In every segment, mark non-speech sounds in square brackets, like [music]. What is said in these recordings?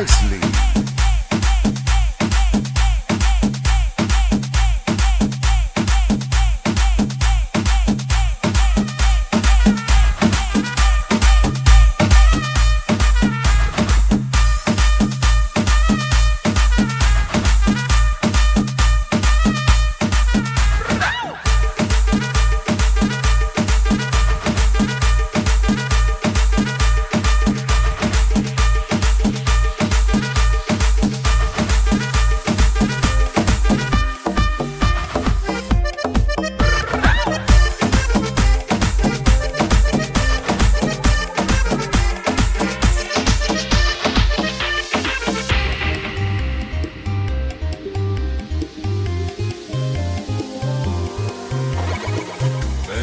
next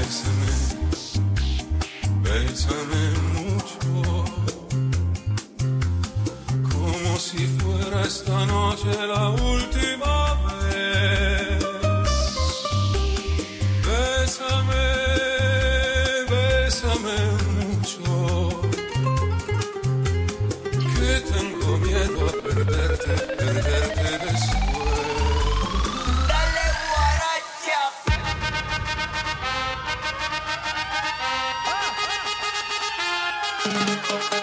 lives in it. Música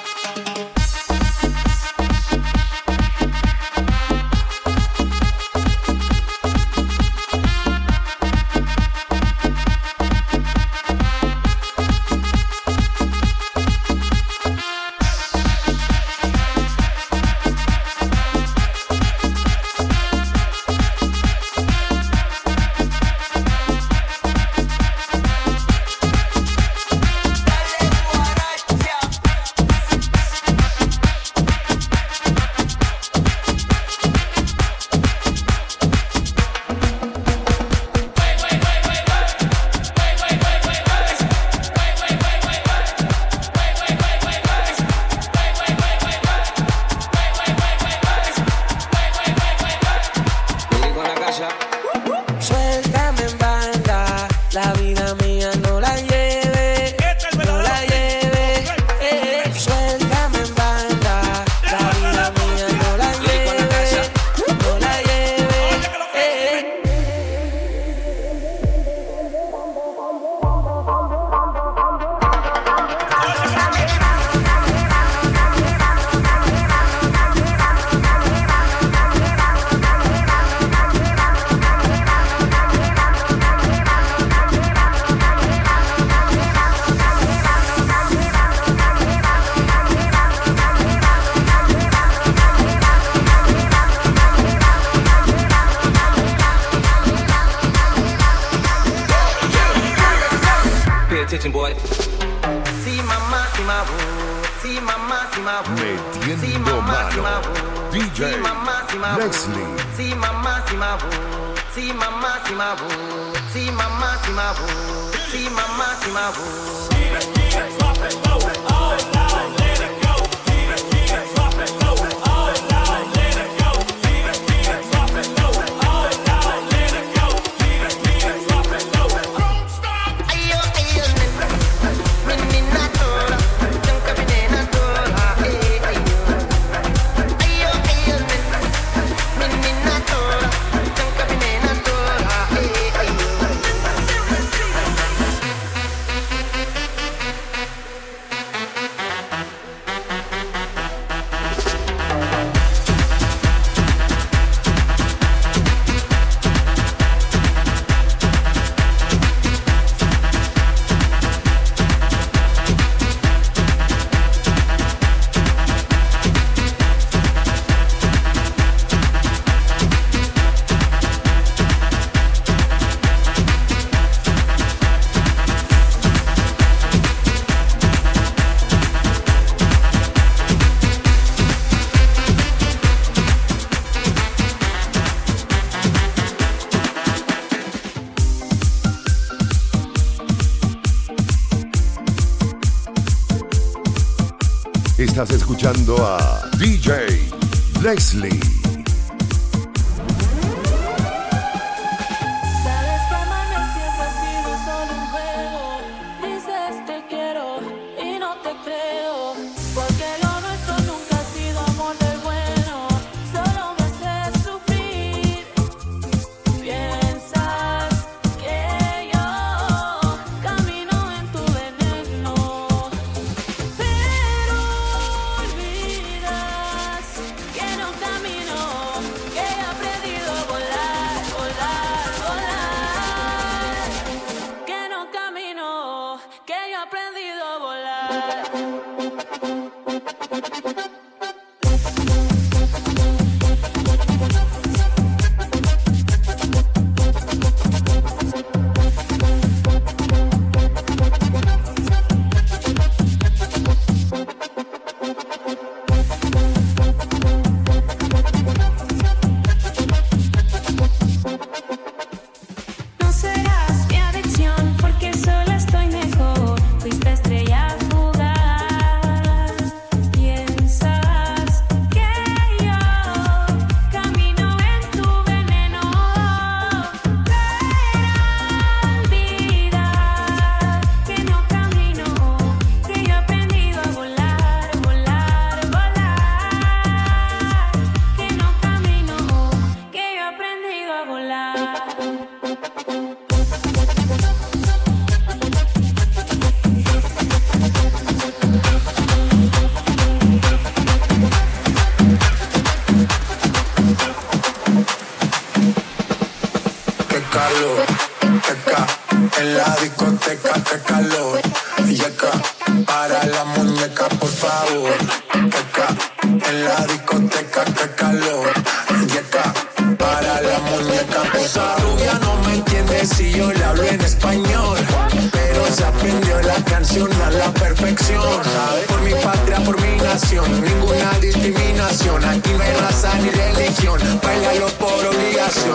DJ see see mama, Leslie. See see mama, see mama, see mama, see mama, see mama, see mama, see mama. Get it. Escuchando a DJ Leslie. Teca, en la discoteca, qué calor. Yeca, para la muñeca, Esa rubia no me entiende si yo le hablo en español. Pero se aprendió la canción a la perfección. Por mi patria, por mi nación, ninguna discriminación. Aquí no hay raza ni religión. Bailalo por obligación.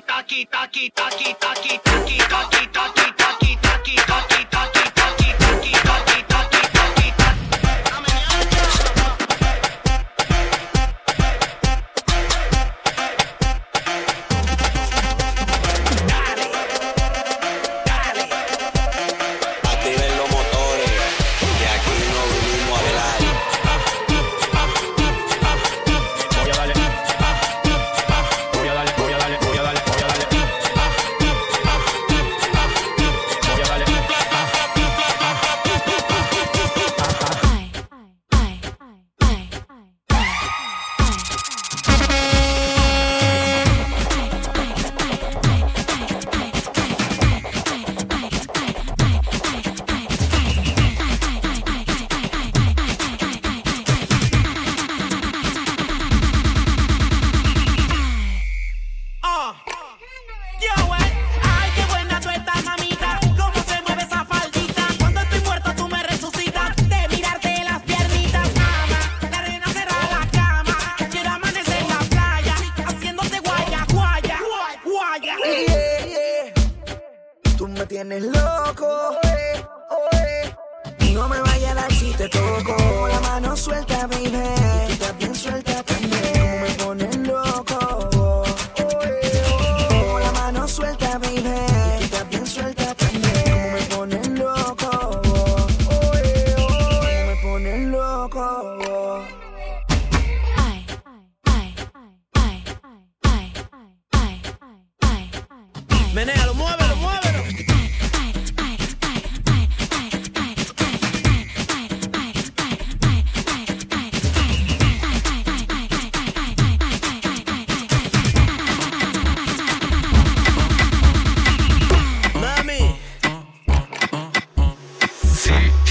taki taki taki taki taki taki taki taki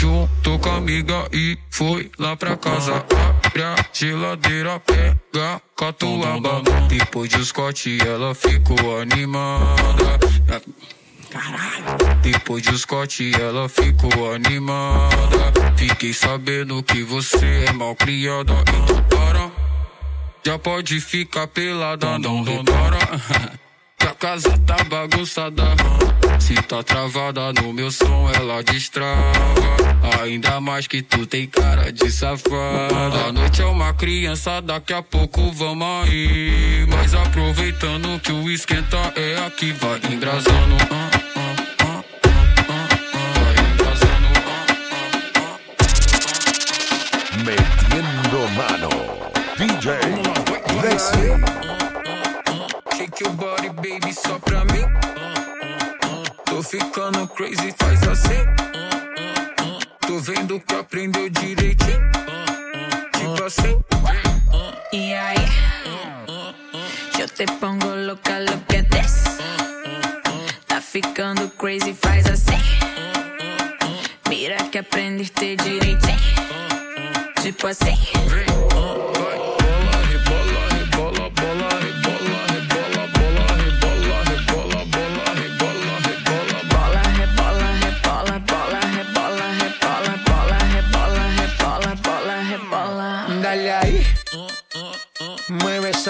juntou com a amiga e foi lá pra casa. Abre a geladeira, pega catuaba. Depois de Scott, ela ficou animada. Caralho. Depois de Scott, ela ficou animada. Fiquei sabendo que você é mal criada. Então para. Já pode ficar pelada, não repara. [laughs] Que a casa tá bagunçada. Se tá travada no meu som, ela destrava. Ainda mais que tu tem cara de safada. A noite é uma criança, daqui a pouco vamos aí. Mas aproveitando que o esquenta é aqui, vai embrasando. ah, crazy, faz assim. Tô vendo que aprendeu direitinho. Tipo assim. Y ahí, yo te pongo loca lo que des. Tá ficando crazy, faz assim. Mira que aprendiste direitinho. Tipo assim.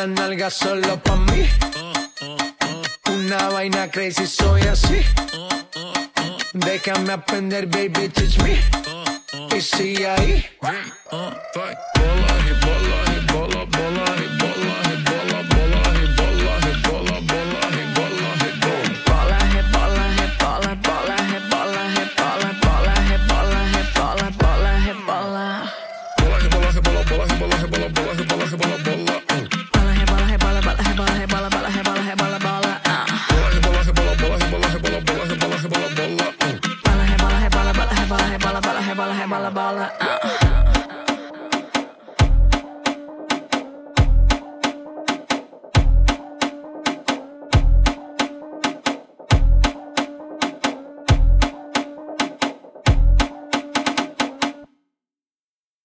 Esa nalga solo pa' mí. Una vaina crazy, soy así. Déjame aprender, baby, teach me. Y sigue ahí. Vem, ah, vai,